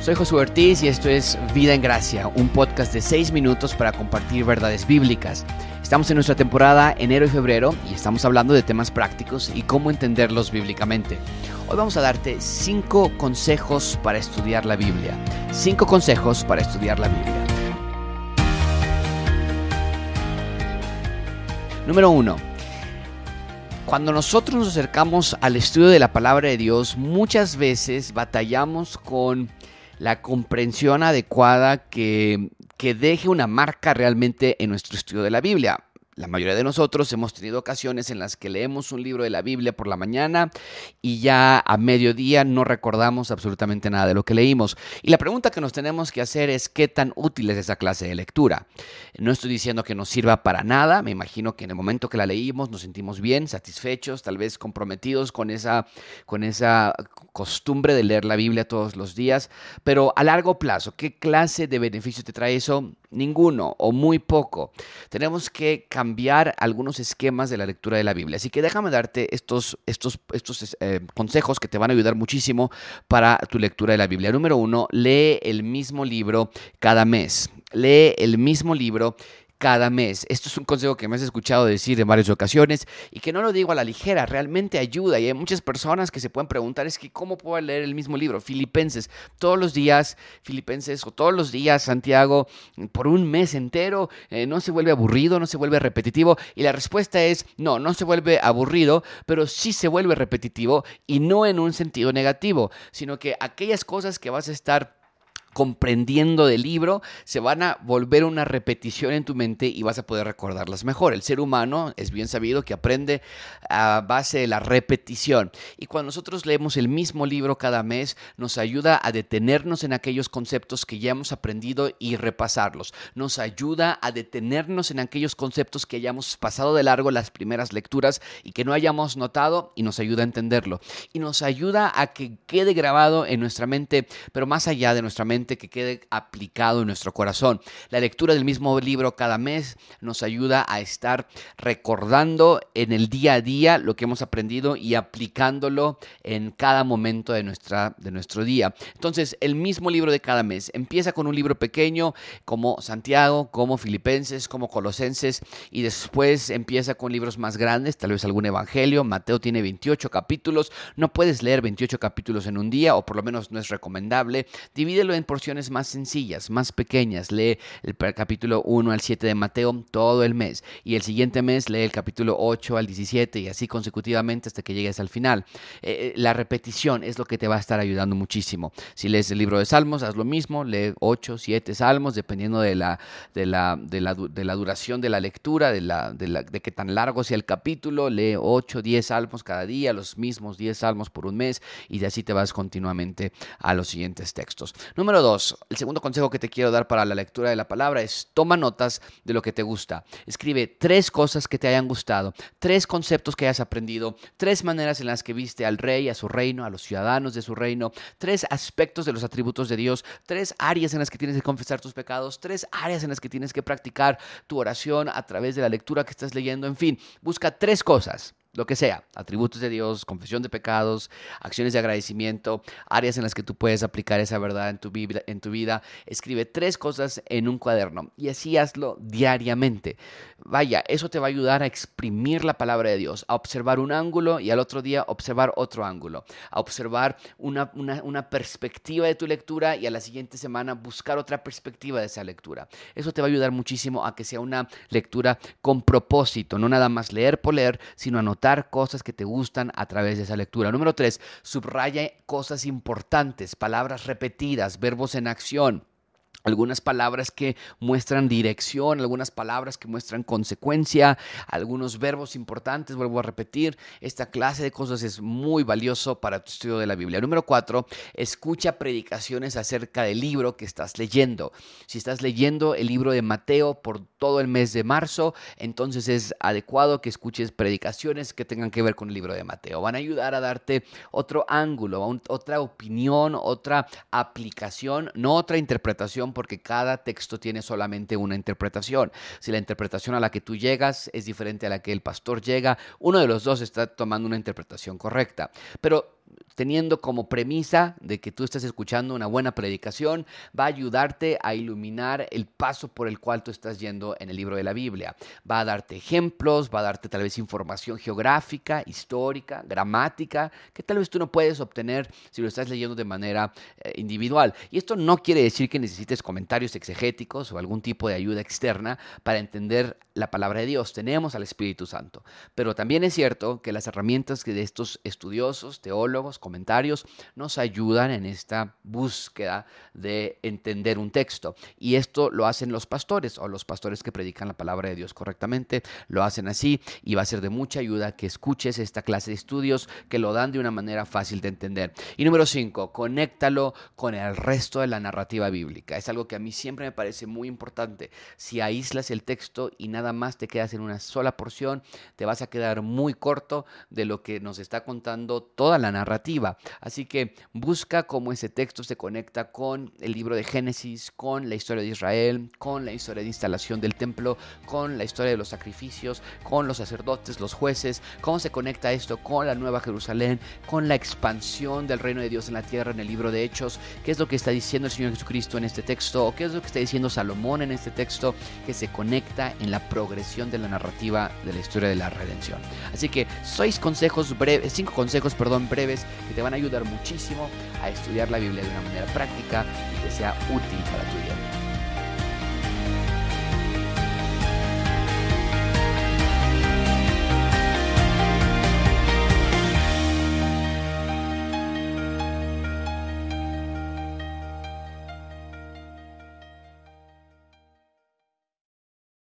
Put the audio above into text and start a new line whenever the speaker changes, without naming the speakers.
Soy Josué Ortiz y esto es Vida en Gracia, un podcast de 6 minutos para compartir verdades bíblicas. Estamos en nuestra temporada enero y febrero y estamos hablando de temas prácticos y cómo entenderlos bíblicamente. Hoy vamos a darte 5 consejos para estudiar la Biblia. 5 consejos para estudiar la Biblia. Número 1. Cuando nosotros nos acercamos al estudio de la palabra de Dios, muchas veces batallamos con la comprensión adecuada que, que deje una marca realmente en nuestro estudio de la Biblia. La mayoría de nosotros hemos tenido ocasiones en las que leemos un libro de la Biblia por la mañana y ya a mediodía no recordamos absolutamente nada de lo que leímos. Y la pregunta que nos tenemos que hacer es qué tan útil es esa clase de lectura. No estoy diciendo que nos sirva para nada, me imagino que en el momento que la leímos nos sentimos bien, satisfechos, tal vez comprometidos con esa, con esa costumbre de leer la Biblia todos los días, pero a largo plazo, ¿qué clase de beneficio te trae eso? Ninguno o muy poco. Tenemos que cambiar algunos esquemas de la lectura de la Biblia. Así que déjame darte estos, estos, estos eh, consejos que te van a ayudar muchísimo para tu lectura de la Biblia. Número uno, lee el mismo libro cada mes. Lee el mismo libro cada mes. Esto es un consejo que me has escuchado decir en varias ocasiones y que no lo digo a la ligera, realmente ayuda. Y hay muchas personas que se pueden preguntar, es que ¿cómo puedo leer el mismo libro? Filipenses, todos los días, Filipenses o todos los días, Santiago, por un mes entero, eh, no se vuelve aburrido, no se vuelve repetitivo. Y la respuesta es, no, no se vuelve aburrido, pero sí se vuelve repetitivo y no en un sentido negativo, sino que aquellas cosas que vas a estar comprendiendo del libro, se van a volver una repetición en tu mente y vas a poder recordarlas mejor. El ser humano es bien sabido que aprende a base de la repetición. Y cuando nosotros leemos el mismo libro cada mes, nos ayuda a detenernos en aquellos conceptos que ya hemos aprendido y repasarlos. Nos ayuda a detenernos en aquellos conceptos que hayamos pasado de largo las primeras lecturas y que no hayamos notado y nos ayuda a entenderlo. Y nos ayuda a que quede grabado en nuestra mente, pero más allá de nuestra mente que quede aplicado en nuestro corazón. La lectura del mismo libro cada mes nos ayuda a estar recordando en el día a día lo que hemos aprendido y aplicándolo en cada momento de, nuestra, de nuestro día. Entonces, el mismo libro de cada mes empieza con un libro pequeño como Santiago, como Filipenses, como Colosenses y después empieza con libros más grandes, tal vez algún Evangelio. Mateo tiene 28 capítulos. No puedes leer 28 capítulos en un día o por lo menos no es recomendable. Divídelo en porciones más sencillas, más pequeñas. Lee el capítulo 1 al 7 de Mateo todo el mes y el siguiente mes lee el capítulo 8 al 17 y así consecutivamente hasta que llegues al final. Eh, eh, la repetición es lo que te va a estar ayudando muchísimo. Si lees el libro de Salmos, haz lo mismo, lee 8, 7 salmos, dependiendo de la, de la, de la, de la duración de la lectura, de, la, de, la, de qué tan largo sea el capítulo, lee 8, 10 salmos cada día, los mismos 10 salmos por un mes y de así te vas continuamente a los siguientes textos. Número dos, el segundo consejo que te quiero dar para la lectura de la palabra es toma notas de lo que te gusta. Escribe tres cosas que te hayan gustado, tres conceptos que hayas aprendido, tres maneras en las que viste al rey, a su reino, a los ciudadanos de su reino, tres aspectos de los atributos de Dios, tres áreas en las que tienes que confesar tus pecados, tres áreas en las que tienes que practicar tu oración a través de la lectura que estás leyendo. En fin, busca tres cosas lo que sea, atributos de Dios, confesión de pecados, acciones de agradecimiento, áreas en las que tú puedes aplicar esa verdad en tu, vida, en tu vida. Escribe tres cosas en un cuaderno y así hazlo diariamente. Vaya, eso te va a ayudar a exprimir la palabra de Dios, a observar un ángulo y al otro día observar otro ángulo, a observar una, una perspectiva de tu lectura y a la siguiente semana buscar otra perspectiva de esa lectura. Eso te va a ayudar muchísimo a que sea una lectura con propósito, no nada más leer por leer, sino anotar cosas que te gustan a través de esa lectura. Número tres, subraya cosas importantes, palabras repetidas, verbos en acción algunas palabras que muestran dirección, algunas palabras que muestran consecuencia, algunos verbos importantes, vuelvo a repetir, esta clase de cosas es muy valioso para tu estudio de la Biblia. Número cuatro, escucha predicaciones acerca del libro que estás leyendo. Si estás leyendo el libro de Mateo por todo el mes de marzo, entonces es adecuado que escuches predicaciones que tengan que ver con el libro de Mateo. Van a ayudar a darte otro ángulo, otra opinión, otra aplicación, no otra interpretación porque cada texto tiene solamente una interpretación. Si la interpretación a la que tú llegas es diferente a la que el pastor llega, uno de los dos está tomando una interpretación correcta. Pero teniendo como premisa de que tú estás escuchando una buena predicación, va a ayudarte a iluminar el paso por el cual tú estás yendo en el libro de la Biblia. Va a darte ejemplos, va a darte tal vez información geográfica, histórica, gramática, que tal vez tú no puedes obtener si lo estás leyendo de manera eh, individual. Y esto no quiere decir que necesites comentarios exegéticos o algún tipo de ayuda externa para entender la palabra de Dios. Tenemos al Espíritu Santo. Pero también es cierto que las herramientas que de estos estudiosos, teólogos, comentarios, nos ayudan en esta búsqueda de entender un texto. Y esto lo hacen los pastores o los pastores que predican la palabra de Dios correctamente. Lo hacen así y va a ser de mucha ayuda que escuches esta clase de estudios que lo dan de una manera fácil de entender. Y número cinco, conéctalo con el resto de la narrativa bíblica. Es algo que a mí siempre me parece muy importante. Si aíslas el texto y nada más te quedas en una sola porción, te vas a quedar muy corto de lo que nos está contando toda la narrativa. Así que busca cómo ese texto se conecta con el libro de Génesis, con la historia de Israel, con la historia de instalación del templo, con la historia de los sacrificios, con los sacerdotes, los jueces, cómo se conecta esto con la Nueva Jerusalén, con la expansión del reino de Dios en la tierra en el libro de Hechos, qué es lo que está diciendo el Señor Jesucristo en este texto, o qué es lo que está diciendo Salomón en este texto, que se conecta en la progresión de la narrativa de la historia de la redención. Así que seis consejos breves, cinco consejos, perdón, breves que te van a ayudar muchísimo a estudiar la Biblia de una manera práctica y que sea útil para tu vida.